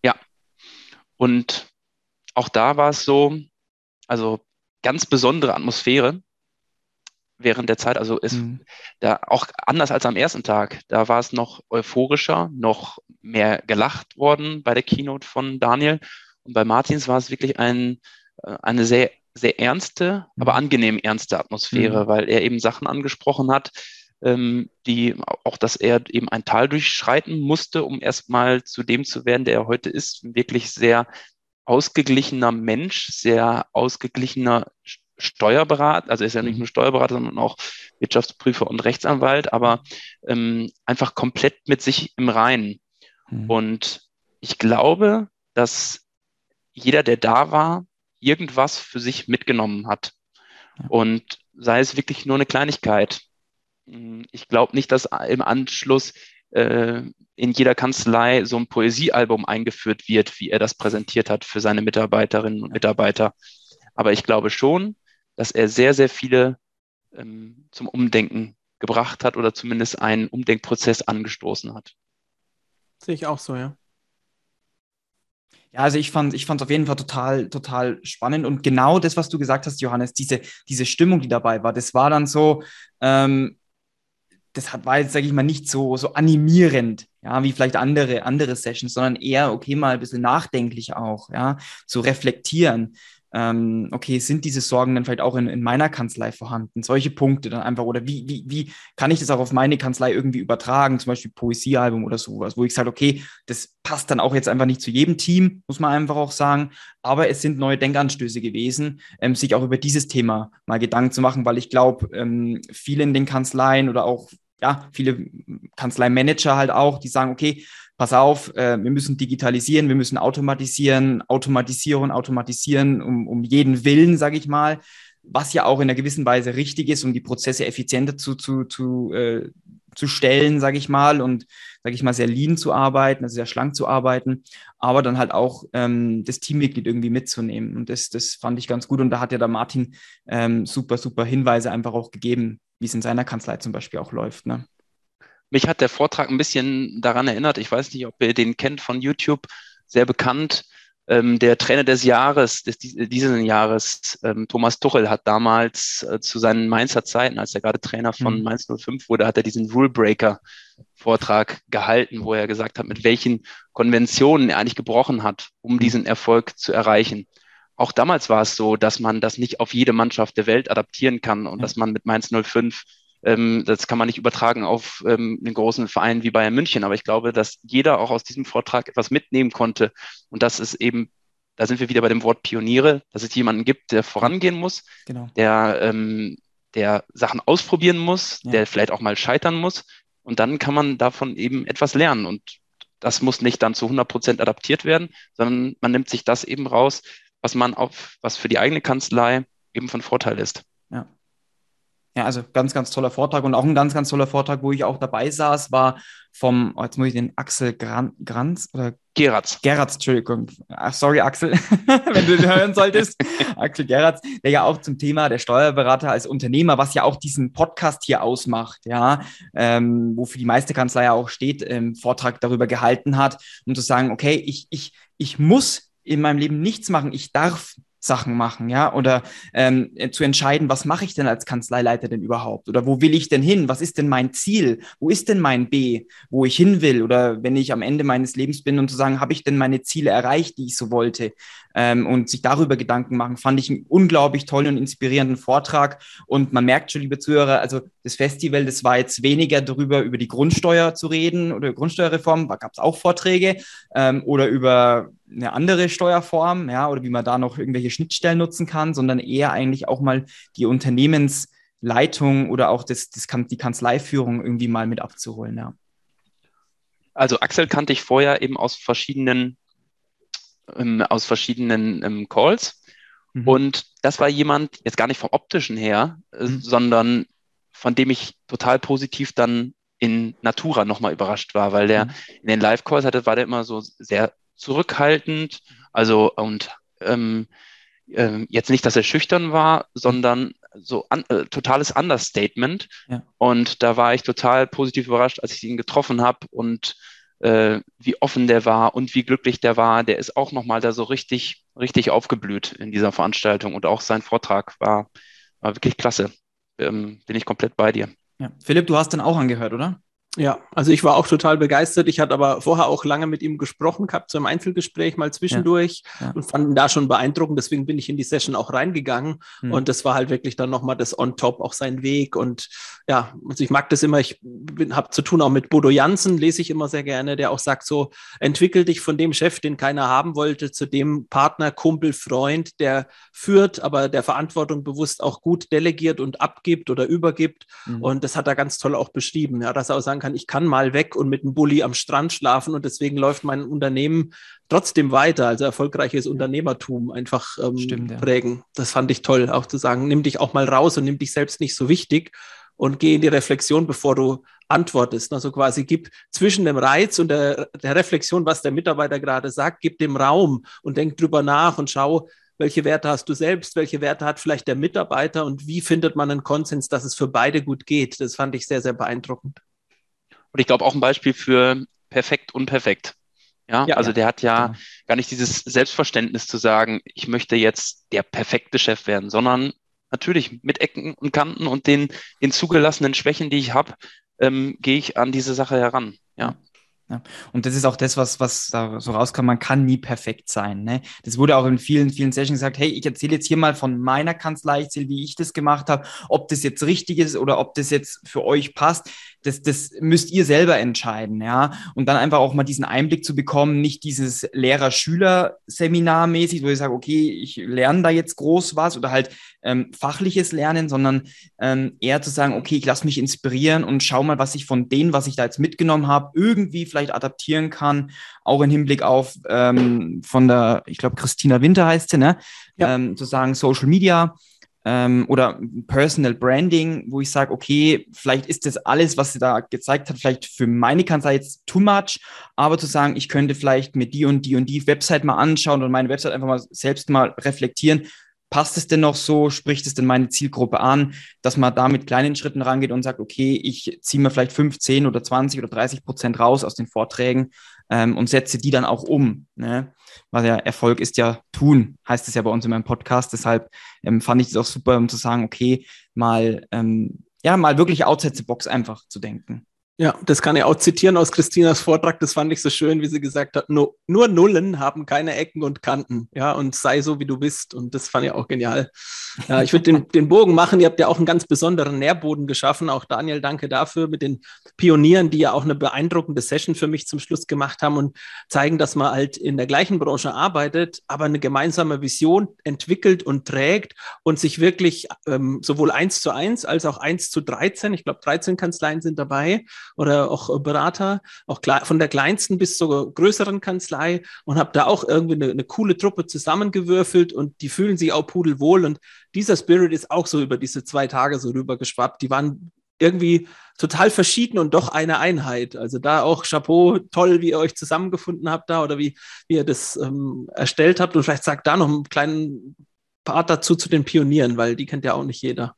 Ja, und auch da war es so, also ganz besondere Atmosphäre während der Zeit. Also ist mhm. da auch anders als am ersten Tag. Da war es noch euphorischer, noch mehr gelacht worden bei der Keynote von Daniel. Und bei Martins war es wirklich ein, äh, eine sehr, sehr ernste, mhm. aber angenehm ernste Atmosphäre, mhm. weil er eben Sachen angesprochen hat, ähm, die auch, dass er eben ein Tal durchschreiten musste, um erstmal zu dem zu werden, der er heute ist. Wirklich sehr ausgeglichener Mensch, sehr ausgeglichener Steuerberater, also ist ja nicht mhm. nur Steuerberater, sondern auch Wirtschaftsprüfer und Rechtsanwalt, aber ähm, einfach komplett mit sich im Reinen. Mhm. Und ich glaube, dass jeder, der da war, irgendwas für sich mitgenommen hat. Und sei es wirklich nur eine Kleinigkeit. Hm, ich glaube nicht, dass im Anschluss äh, in jeder Kanzlei so ein Poesiealbum eingeführt wird, wie er das präsentiert hat für seine Mitarbeiterinnen und Mitarbeiter. Aber ich glaube schon, dass er sehr, sehr viele ähm, zum Umdenken gebracht hat oder zumindest einen Umdenkprozess angestoßen hat.
Sehe ich auch so, ja.
Ja, also ich fand, ich es auf jeden Fall total, total spannend. Und genau das, was du gesagt hast, Johannes, diese, diese Stimmung, die dabei war, das war dann so, ähm, das hat, war jetzt, sage ich mal, nicht so, so animierend, ja, wie vielleicht andere, andere Sessions, sondern eher, okay, mal ein bisschen nachdenklich auch, ja, zu reflektieren ähm, okay, sind diese Sorgen dann vielleicht auch in, in meiner Kanzlei vorhanden? Solche Punkte dann einfach, oder wie, wie, wie kann ich das auch auf meine Kanzlei irgendwie übertragen, zum Beispiel Poesiealbum oder sowas, wo ich sage, okay, das passt dann auch jetzt einfach nicht zu jedem Team, muss man einfach auch sagen, aber es sind neue Denkanstöße gewesen, ähm, sich auch über dieses Thema mal Gedanken zu machen, weil ich glaube, ähm, viele in den Kanzleien oder auch ja, viele Kanzleimanager halt auch, die sagen, okay, pass auf, äh, wir müssen digitalisieren, wir müssen automatisieren, automatisieren, automatisieren, um, um jeden Willen, sage ich mal, was ja auch in einer gewissen Weise richtig ist, um die Prozesse effizienter zu, zu, zu, äh, zu stellen, sage ich mal, und sage ich mal, sehr lean zu arbeiten, also sehr schlank zu arbeiten, aber dann halt auch ähm, das Teammitglied irgendwie mitzunehmen. Und das, das fand ich ganz gut. Und da hat ja der Martin ähm, super, super Hinweise einfach auch gegeben, wie es in seiner Kanzlei zum Beispiel auch läuft. Ne?
Mich hat der Vortrag ein bisschen daran erinnert, ich weiß nicht, ob ihr den kennt von YouTube, sehr bekannt. Ähm, der Trainer des Jahres, des, dieses Jahres, ähm, Thomas Tuchel, hat damals äh, zu seinen Mainzer Zeiten, als er gerade Trainer von mhm. Mainz 05 wurde, hat er diesen Rule Breaker Vortrag gehalten, wo er gesagt hat, mit welchen Konventionen er eigentlich gebrochen hat, um mhm. diesen Erfolg zu erreichen. Auch damals war es so, dass man das nicht auf jede Mannschaft der Welt adaptieren kann und ja. dass man mit Mainz 05 ähm, das kann man nicht übertragen auf ähm, einen großen Verein wie Bayern München. Aber ich glaube, dass jeder auch aus diesem Vortrag etwas mitnehmen konnte. Und das ist eben, da sind wir wieder bei dem Wort Pioniere, dass es jemanden gibt, der vorangehen muss, genau. der, ähm, der Sachen ausprobieren muss, ja. der vielleicht auch mal scheitern muss. Und dann kann man davon eben etwas lernen. Und das muss nicht dann zu 100 Prozent adaptiert werden, sondern man nimmt sich das eben raus, was man auf, was für die eigene Kanzlei eben von Vorteil ist.
Ja. Also ganz, ganz toller Vortrag und auch ein ganz, ganz toller Vortrag, wo ich auch dabei saß, war vom, oh, jetzt muss ich den Axel Gran, Granz oder
Geratz.
Geratz, Entschuldigung. Ach, sorry, Axel, wenn du den hören solltest. Axel Geratz, der ja auch zum Thema der Steuerberater als Unternehmer, was ja auch diesen Podcast hier ausmacht, ja, ähm, wofür die meiste Kanzlei ja auch steht, ähm, Vortrag darüber gehalten hat, um zu sagen, okay, ich, ich, ich muss in meinem Leben nichts machen. Ich darf Sachen machen, ja, oder ähm, äh, zu entscheiden, was mache ich denn als Kanzleileiter denn überhaupt? Oder wo will ich denn hin? Was ist denn mein Ziel? Wo ist denn mein B, wo ich hin will? Oder wenn ich am Ende meines Lebens bin und zu sagen, habe ich denn meine Ziele erreicht, die ich so wollte? Ähm, und sich darüber Gedanken machen, fand ich einen unglaublich tollen und inspirierenden Vortrag. Und man merkt schon, liebe Zuhörer, also das Festival, das war jetzt weniger darüber, über die Grundsteuer zu reden oder Grundsteuerreform, da gab es auch Vorträge, ähm, oder über eine andere Steuerform, ja, oder wie man da noch irgendwelche Schnittstellen nutzen kann, sondern eher eigentlich auch mal die Unternehmensleitung oder auch das, das die Kanzleiführung irgendwie mal mit abzuholen, ja.
Also Axel kannte ich vorher eben aus verschiedenen, ähm, aus verschiedenen ähm, Calls. Mhm. Und das war jemand, jetzt gar nicht vom optischen her, äh, mhm. sondern von dem ich total positiv dann in Natura nochmal überrascht war, weil der mhm. in den Live-Calls hatte, war der immer so sehr zurückhaltend, also und ähm, äh, jetzt nicht, dass er schüchtern war, sondern so an, äh, totales Understatement. Ja. Und da war ich total positiv überrascht, als ich ihn getroffen habe und äh, wie offen der war und wie glücklich der war. Der ist auch nochmal da so richtig, richtig aufgeblüht in dieser Veranstaltung und auch sein Vortrag war, war wirklich klasse. Ähm, bin ich komplett bei dir.
Ja. Philipp, du hast dann auch angehört, oder?
Ja, also ich war auch total begeistert. Ich hatte aber vorher auch lange mit ihm gesprochen gehabt, so im Einzelgespräch mal zwischendurch ja, ja. und fand ihn da schon beeindruckend. Deswegen bin ich in die Session auch reingegangen mhm. und das war halt wirklich dann nochmal das on top, auch sein Weg. Und ja, also ich mag das immer. Ich habe zu tun auch mit Bodo Jansen, lese ich immer sehr gerne, der auch sagt so, entwickel dich von dem Chef, den keiner haben wollte, zu dem Partner, Kumpel, Freund, der führt, aber der Verantwortung bewusst auch gut delegiert und abgibt oder übergibt. Mhm. Und das hat er ganz toll auch beschrieben, ja, dass er auch sagen kann, kann, ich kann mal weg und mit einem Bulli am Strand schlafen und deswegen läuft mein Unternehmen trotzdem weiter. Also erfolgreiches Unternehmertum einfach ähm, Stimmt, ja. prägen. Das fand ich toll, auch zu sagen, nimm dich auch mal raus und nimm dich selbst nicht so wichtig und geh in die Reflexion, bevor du antwortest. Also quasi gib zwischen dem Reiz und der, der Reflexion, was der Mitarbeiter gerade sagt, gib dem Raum und denk drüber nach und schau, welche Werte hast du selbst, welche Werte hat vielleicht der Mitarbeiter und wie findet man einen Konsens, dass es für beide gut geht. Das fand ich sehr, sehr beeindruckend.
Und ich glaube auch ein Beispiel für perfekt, unperfekt. Ja, ja also der hat ja genau. gar nicht dieses Selbstverständnis zu sagen, ich möchte jetzt der perfekte Chef werden, sondern natürlich mit Ecken und Kanten und den, den zugelassenen Schwächen, die ich habe, ähm, gehe ich an diese Sache heran. Ja.
Ja. Und das ist auch das, was, was da so rauskommt, man kann nie perfekt sein. Ne? Das wurde auch in vielen, vielen Sessions gesagt, hey, ich erzähle jetzt hier mal von meiner Kanzlei, ich erzähle, wie ich das gemacht habe, ob das jetzt richtig ist oder ob das jetzt für euch passt das, das müsst ihr selber entscheiden, ja. Und dann einfach auch mal diesen Einblick zu bekommen, nicht dieses Lehrer-Schüler-Seminar mäßig, wo ich sage, okay, ich lerne da jetzt groß was oder halt ähm, fachliches Lernen, sondern ähm, eher zu sagen, okay, ich lasse mich inspirieren und schau mal, was ich von denen, was ich da jetzt mitgenommen habe, irgendwie vielleicht adaptieren kann, auch im Hinblick auf ähm, von der, ich glaube, Christina Winter heißt sie, ne? Ja. Ähm, zu sagen, Social Media ähm, oder Personal Branding, wo ich sage, okay, vielleicht ist das alles, was sie da gezeigt hat, vielleicht für meine Kanzlei jetzt too much, aber zu sagen, ich könnte vielleicht mir die und die und die Website mal anschauen und meine Website einfach mal selbst mal reflektieren. Passt es denn noch so? Spricht es denn meine Zielgruppe an, dass man da mit kleinen Schritten rangeht und sagt, okay, ich ziehe mir vielleicht 15 oder 20 oder 30 Prozent raus aus den Vorträgen ähm, und setze die dann auch um. Ne? Was ja Erfolg ist ja tun, heißt es ja bei uns in meinem Podcast. Deshalb ähm, fand ich es auch super, um zu sagen, okay, mal, ähm, ja, mal wirklich outside the box einfach zu denken.
Ja, das kann ich auch zitieren aus Christinas Vortrag. Das fand ich so schön, wie sie gesagt hat, nur, nur Nullen haben keine Ecken und Kanten. Ja, und sei so, wie du bist. Und das fand ich auch genial. Ja, ich würde den, den Bogen machen. Ihr habt ja auch einen ganz besonderen Nährboden geschaffen. Auch Daniel, danke dafür mit den Pionieren, die ja auch eine beeindruckende Session für mich zum Schluss gemacht haben und zeigen, dass man halt in der gleichen Branche arbeitet, aber eine gemeinsame Vision entwickelt und trägt und sich wirklich ähm, sowohl eins zu eins als auch eins zu 13, ich glaube 13 Kanzleien sind dabei, oder auch Berater, auch von der kleinsten bis zur größeren Kanzlei und habe da auch irgendwie eine, eine, coole Truppe zusammengewürfelt und die fühlen sich auch pudelwohl und dieser Spirit ist auch so über diese zwei Tage so rübergeschwappt. Die waren irgendwie total verschieden und doch eine Einheit. Also da auch Chapeau, toll, wie ihr euch zusammengefunden habt da oder wie, wie ihr das ähm, erstellt habt. Und vielleicht sagt da noch einen kleinen Part dazu zu den Pionieren, weil die kennt ja auch nicht jeder.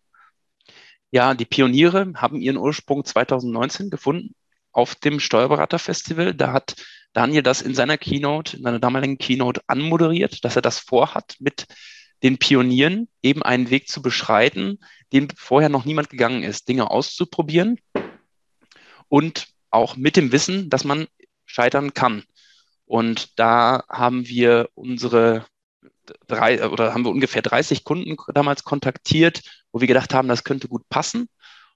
Ja, die Pioniere haben ihren Ursprung 2019 gefunden auf dem Steuerberaterfestival. Da hat Daniel das in seiner Keynote, in seiner damaligen Keynote anmoderiert, dass er das vorhat mit den Pionieren eben einen Weg zu beschreiten, den vorher noch niemand gegangen ist, Dinge auszuprobieren und auch mit dem Wissen, dass man scheitern kann. Und da haben wir unsere drei oder haben wir ungefähr 30 Kunden damals kontaktiert, wo wir gedacht haben, das könnte gut passen.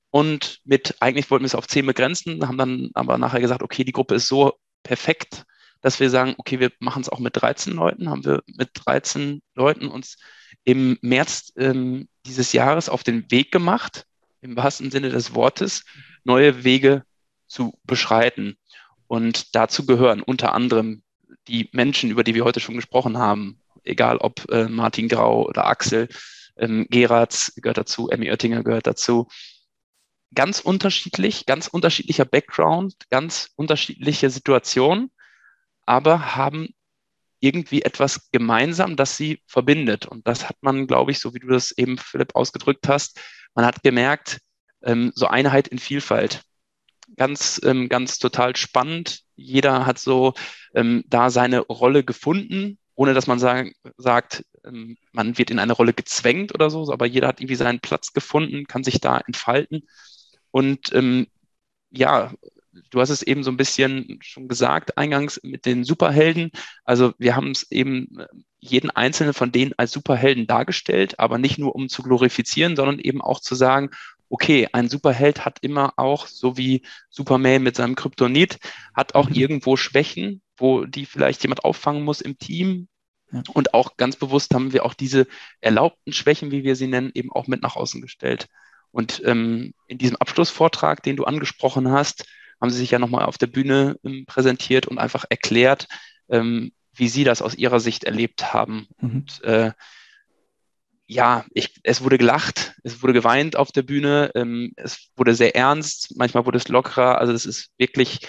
Und mit, eigentlich wollten wir es auf 10 begrenzen, haben dann aber nachher gesagt, okay, die Gruppe ist so perfekt, dass wir sagen, okay, wir machen es auch mit 13 Leuten, haben wir mit 13 Leuten uns im März ähm, dieses Jahres auf den Weg gemacht, im wahrsten Sinne des Wortes, neue Wege zu beschreiten. Und dazu gehören unter anderem die Menschen, über die wir heute schon gesprochen haben, egal ob äh, Martin Grau oder Axel, ähm, Geratz gehört dazu, Emmy Oettinger gehört dazu. Ganz unterschiedlich, ganz unterschiedlicher Background, ganz unterschiedliche Situationen aber haben irgendwie etwas gemeinsam, das sie verbindet. Und das hat man, glaube ich, so wie du das eben, Philipp, ausgedrückt hast, man hat gemerkt, ähm, so Einheit in Vielfalt. Ganz, ähm, ganz total spannend. Jeder hat so ähm, da seine Rolle gefunden, ohne dass man sagen, sagt, ähm, man wird in eine Rolle gezwängt oder so, aber jeder hat irgendwie seinen Platz gefunden, kann sich da entfalten. Und ähm, ja, du hast es eben so ein bisschen schon gesagt, eingangs mit den Superhelden. Also wir haben es eben äh, jeden einzelnen von denen als Superhelden dargestellt, aber nicht nur um zu glorifizieren, sondern eben auch zu sagen, okay, ein Superheld hat immer auch, so wie Superman mit seinem Kryptonit, hat auch mhm. irgendwo Schwächen, wo die vielleicht jemand auffangen muss im Team. Ja. Und auch ganz bewusst haben wir auch diese erlaubten Schwächen, wie wir sie nennen, eben auch mit nach außen gestellt. Und ähm, in diesem Abschlussvortrag, den du angesprochen hast, haben sie sich ja nochmal auf der Bühne ähm, präsentiert und einfach erklärt, ähm, wie sie das aus ihrer Sicht erlebt haben. Mhm. Und äh, ja, ich, es wurde gelacht, es wurde geweint auf der Bühne, ähm, es wurde sehr ernst, manchmal wurde es lockerer. Also es ist wirklich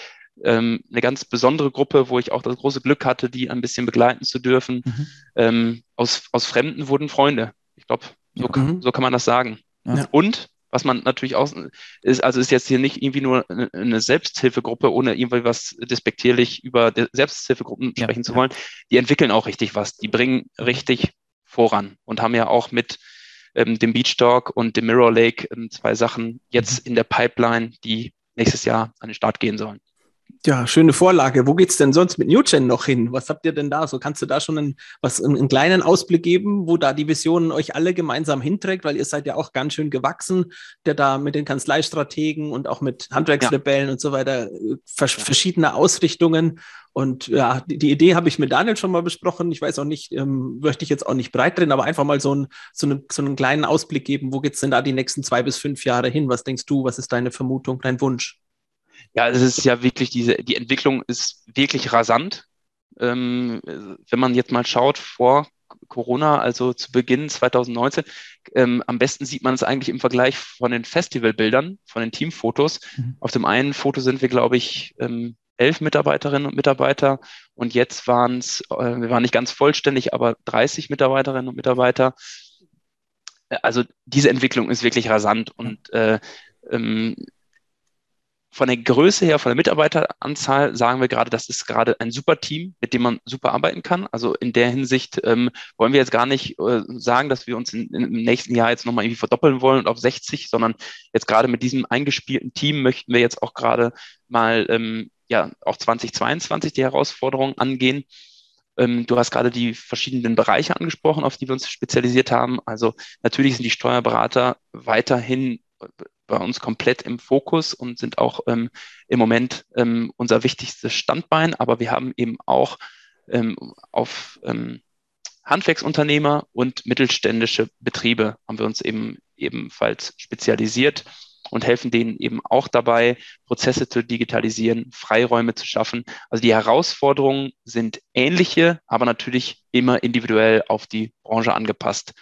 ähm, eine ganz besondere Gruppe, wo ich auch das große Glück hatte, die ein bisschen begleiten zu dürfen. Mhm. Ähm, aus, aus Fremden wurden Freunde. Ich glaube, so, mhm. so kann man das sagen. Ja. Und was man natürlich auch ist, also ist jetzt hier nicht irgendwie nur eine Selbsthilfegruppe, ohne irgendwie was despektierlich über Selbsthilfegruppen ja, sprechen zu wollen. Die entwickeln auch richtig was. Die bringen richtig voran und haben ja auch mit ähm, dem Beach Dog und dem Mirror Lake ähm, zwei Sachen jetzt mhm. in der Pipeline, die nächstes Jahr an den Start gehen sollen.
Ja, schöne Vorlage. Wo geht's denn sonst mit NewGen noch hin? Was habt ihr denn da? So kannst du da schon einen, was, einen kleinen Ausblick geben, wo da die Vision euch alle gemeinsam hinträgt, weil ihr seid ja auch ganz schön gewachsen, der da mit den Kanzleistrategen und auch mit Handwerksrebellen ja. und so weiter vers verschiedene Ausrichtungen. Und ja, die, die Idee habe ich mit Daniel schon mal besprochen. Ich weiß auch nicht, ähm, möchte ich jetzt auch nicht breit drin, aber einfach mal so, ein, so, eine, so einen kleinen Ausblick geben. Wo geht's denn da die nächsten zwei bis fünf Jahre hin? Was denkst du? Was ist deine Vermutung, dein Wunsch?
Ja, es ist ja wirklich diese, die Entwicklung ist wirklich rasant. Ähm, wenn man jetzt mal schaut vor Corona, also zu Beginn 2019, ähm, am besten sieht man es eigentlich im Vergleich von den Festivalbildern, von den Teamfotos. Mhm. Auf dem einen Foto sind wir, glaube ich, ähm, elf Mitarbeiterinnen und Mitarbeiter und jetzt waren es, äh, wir waren nicht ganz vollständig, aber 30 Mitarbeiterinnen und Mitarbeiter. Also diese Entwicklung ist wirklich rasant und äh, ähm, von der Größe her, von der Mitarbeiteranzahl sagen wir gerade, das ist gerade ein super Team, mit dem man super arbeiten kann. Also in der Hinsicht ähm, wollen wir jetzt gar nicht äh, sagen, dass wir uns in, in, im nächsten Jahr jetzt nochmal irgendwie verdoppeln wollen und auf 60, sondern jetzt gerade mit diesem eingespielten Team möchten wir jetzt auch gerade mal ähm, ja auch 2022 die Herausforderungen angehen. Ähm, du hast gerade die verschiedenen Bereiche angesprochen, auf die wir uns spezialisiert haben. Also natürlich sind die Steuerberater weiterhin bei uns komplett im Fokus und sind auch ähm, im Moment ähm, unser wichtigstes Standbein. Aber wir haben eben auch ähm, auf ähm, Handwerksunternehmer und mittelständische Betriebe haben wir uns eben ebenfalls spezialisiert und helfen denen eben auch dabei, Prozesse zu digitalisieren, Freiräume zu schaffen. Also die Herausforderungen sind ähnliche, aber natürlich immer individuell auf die Branche angepasst.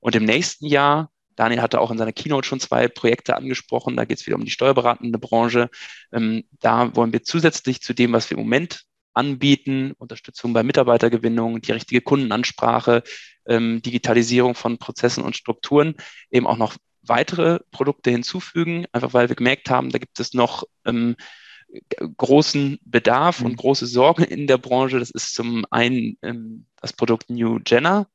Und im nächsten Jahr Daniel hatte auch in seiner Keynote schon zwei Projekte angesprochen. Da geht es wieder um die steuerberatende Branche. Ähm, da wollen wir zusätzlich zu dem, was wir im Moment anbieten, Unterstützung bei Mitarbeitergewinnung, die richtige Kundenansprache, ähm, Digitalisierung von Prozessen und Strukturen, eben auch noch weitere Produkte hinzufügen, einfach weil wir gemerkt haben, da gibt es noch ähm, großen Bedarf mhm. und große Sorgen in der Branche. Das ist zum einen ähm, das Produkt New Jenner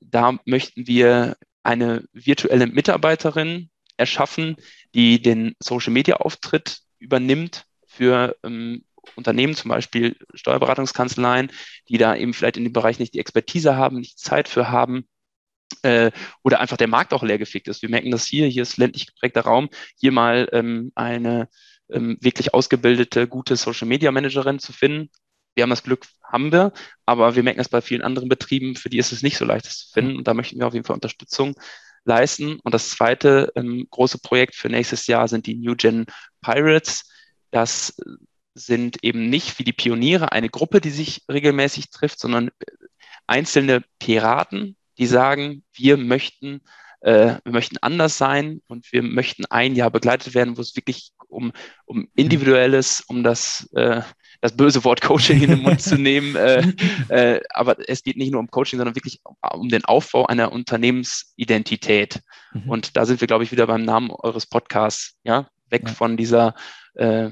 da möchten wir eine virtuelle Mitarbeiterin erschaffen, die den Social-Media-Auftritt übernimmt für ähm, Unternehmen, zum Beispiel Steuerberatungskanzleien, die da eben vielleicht in dem Bereich nicht die Expertise haben, nicht Zeit für haben, äh, oder einfach der Markt auch leergefickt ist. Wir merken das hier, hier ist ländlich geprägter Raum, hier mal ähm, eine ähm, wirklich ausgebildete, gute Social Media Managerin zu finden. Wir haben das Glück, haben wir, aber wir merken das bei vielen anderen Betrieben, für die ist es nicht so leicht, das zu finden. Und da möchten wir auf jeden Fall Unterstützung leisten. Und das zweite ähm, große Projekt für nächstes Jahr sind die New Gen Pirates. Das sind eben nicht wie die Pioniere eine Gruppe, die sich regelmäßig trifft, sondern einzelne Piraten, die sagen, wir möchten, äh, wir möchten anders sein und wir möchten ein Jahr begleitet werden, wo es wirklich um, um individuelles, um das, äh, das böse Wort Coaching in den Mund zu nehmen. Äh, äh, aber es geht nicht nur um Coaching, sondern wirklich um den Aufbau einer Unternehmensidentität. Mhm. Und da sind wir, glaube ich, wieder beim Namen eures Podcasts, ja, weg ja. von dieser äh,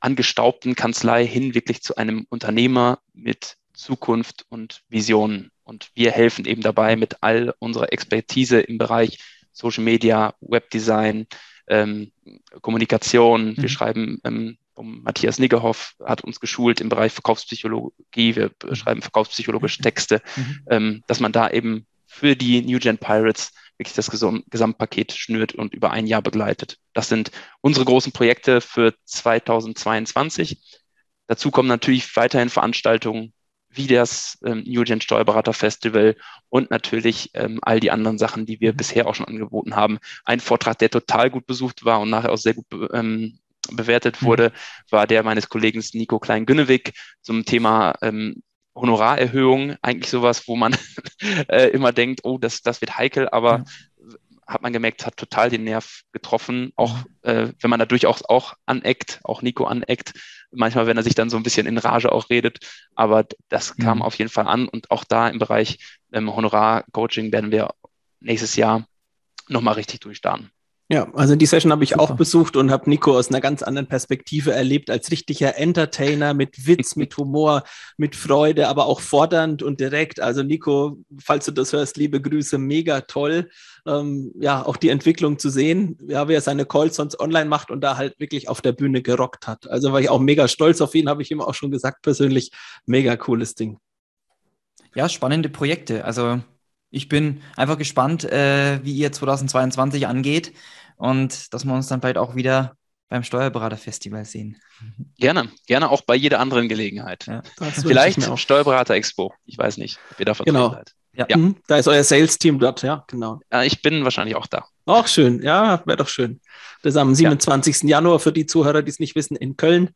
angestaubten Kanzlei hin wirklich zu einem Unternehmer mit Zukunft und Visionen. Und wir helfen eben dabei mit all unserer Expertise im Bereich Social Media, Webdesign, ähm, Kommunikation. Mhm. Wir schreiben, ähm, Matthias Niggehoff hat uns geschult im Bereich Verkaufspsychologie. Wir mhm. schreiben verkaufspsychologische Texte, mhm. ähm, dass man da eben für die New Gen Pirates wirklich das Gesam Gesamtpaket schnürt und über ein Jahr begleitet. Das sind unsere großen Projekte für 2022. Dazu kommen natürlich weiterhin Veranstaltungen wie das ähm, New Gen Steuerberater Festival und natürlich ähm, all die anderen Sachen, die wir mhm. bisher auch schon angeboten haben. Ein Vortrag, der total gut besucht war und nachher auch sehr gut ähm, bewertet mhm. wurde, war der meines Kollegen Nico Klein-Günnewig zum Thema ähm, Honorarerhöhung. Eigentlich sowas, wo man äh, immer denkt, oh, das, das wird heikel, aber hat man gemerkt, hat total den Nerv getroffen. Auch mhm. äh, wenn man da durchaus auch aneckt, auch Nico aneckt, manchmal, wenn er sich dann so ein bisschen in Rage auch redet. Aber das kam mhm. auf jeden Fall an. Und auch da im Bereich ähm, Honorar-Coaching werden wir nächstes Jahr nochmal richtig durchstarten.
Ja, also die Session habe ich Super. auch besucht und habe Nico aus einer ganz anderen Perspektive erlebt, als richtiger Entertainer mit Witz, mit Humor, mit Freude, aber auch fordernd und direkt. Also Nico, falls du das hörst, liebe Grüße, mega toll. Ähm, ja, auch die Entwicklung zu sehen, ja, wie er seine Calls sonst online macht und da halt wirklich auf der Bühne gerockt hat. Also war ich auch mega stolz auf ihn, habe ich ihm auch schon gesagt persönlich. Mega cooles Ding.
Ja, spannende Projekte. Also ich bin einfach gespannt, äh, wie ihr 2022 angeht und dass wir uns dann vielleicht auch wieder beim Steuerberaterfestival sehen.
Gerne, gerne auch bei jeder anderen Gelegenheit. Ja, Vielleicht Steuerberater Expo. Ich weiß nicht, ob ihr da
vertreten genau. seid. Ja. ja. Mhm, da ist euer Sales-Team dort, ja, genau.
Ja, ich bin wahrscheinlich auch da.
Auch schön, ja, wäre doch schön. Das ist am 27. Ja. Januar für die Zuhörer, die es nicht wissen, in Köln.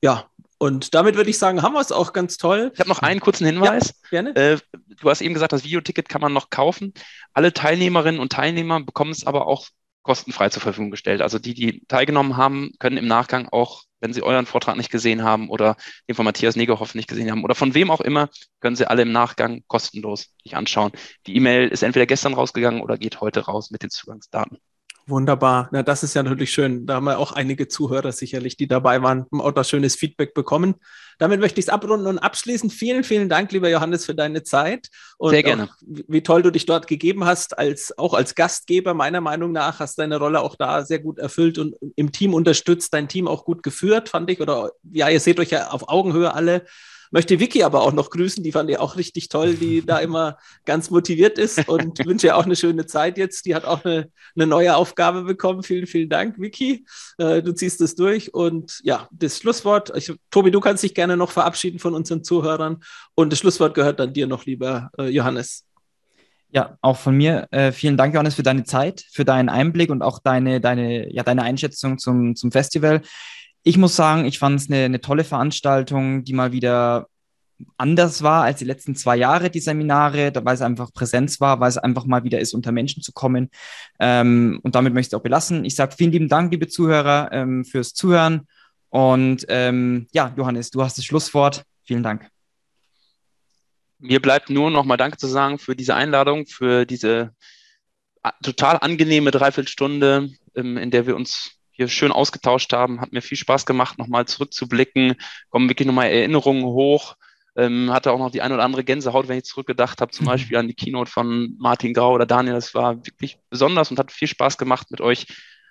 Ja, und damit würde ich sagen, haben wir es auch ganz toll.
Ich habe noch einen kurzen Hinweis. Ja, gerne. Äh, du hast eben gesagt, das Videoticket kann man noch kaufen. Alle Teilnehmerinnen und Teilnehmer bekommen es aber auch kostenfrei zur Verfügung gestellt. Also die, die teilgenommen haben, können im Nachgang auch, wenn sie euren Vortrag nicht gesehen haben oder den von Matthias Negerhoff nicht gesehen haben oder von wem auch immer, können sie alle im Nachgang kostenlos sich anschauen. Die E-Mail ist entweder gestern rausgegangen oder geht heute raus mit den Zugangsdaten.
Wunderbar. Na, das ist ja natürlich schön. Da haben wir auch einige Zuhörer sicherlich, die dabei waren, haben auch das schönes Feedback bekommen. Damit möchte ich es abrunden und abschließen. Vielen, vielen Dank, lieber Johannes, für deine Zeit. Und
Sehr gerne. Auch,
wie toll du dich dort gegeben hast, als auch als Gastgeber, meiner Meinung nach, hast deine Rolle auch da sehr gut erfüllt und im Team unterstützt, dein Team auch gut geführt, fand ich. Oder ja, ihr seht euch ja auf Augenhöhe alle. Möchte Vicky aber auch noch grüßen, die fand ich auch richtig toll, die da immer ganz motiviert ist und wünsche ihr auch eine schöne Zeit jetzt. Die hat auch eine, eine neue Aufgabe bekommen. Vielen, vielen Dank, Vicky. Äh, du ziehst es durch und ja, das Schlusswort. Ich, Tobi, du kannst dich gerne noch verabschieden von unseren Zuhörern und das Schlusswort gehört dann dir noch, lieber äh, Johannes.
Ja, auch von mir äh, vielen Dank, Johannes, für deine Zeit, für deinen Einblick und auch deine, deine, ja, deine Einschätzung zum, zum Festival ich muss sagen, ich fand es eine, eine tolle Veranstaltung, die mal wieder anders war als die letzten zwei Jahre, die Seminare, weil es einfach Präsenz war, weil es einfach mal wieder ist, unter Menschen zu kommen. Ähm, und damit möchte ich es auch belassen. Ich sage vielen lieben Dank, liebe Zuhörer, ähm, fürs Zuhören. Und ähm, ja, Johannes, du hast das Schlusswort. Vielen Dank.
Mir bleibt nur noch mal Danke zu sagen für diese Einladung, für diese total angenehme Dreiviertelstunde, ähm, in der wir uns hier schön ausgetauscht haben. Hat mir viel Spaß gemacht, nochmal zurückzublicken, kommen wirklich nochmal Erinnerungen hoch. Ähm, hatte auch noch die ein oder andere Gänsehaut, wenn ich zurückgedacht habe, zum mhm. Beispiel an die Keynote von Martin Grau oder Daniel. Das war wirklich besonders und hat viel Spaß gemacht, mit euch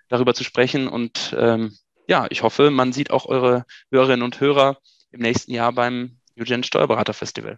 darüber zu sprechen. Und ähm, ja, ich hoffe, man sieht auch eure Hörerinnen und Hörer im nächsten Jahr beim Eugen Steuerberater Festival.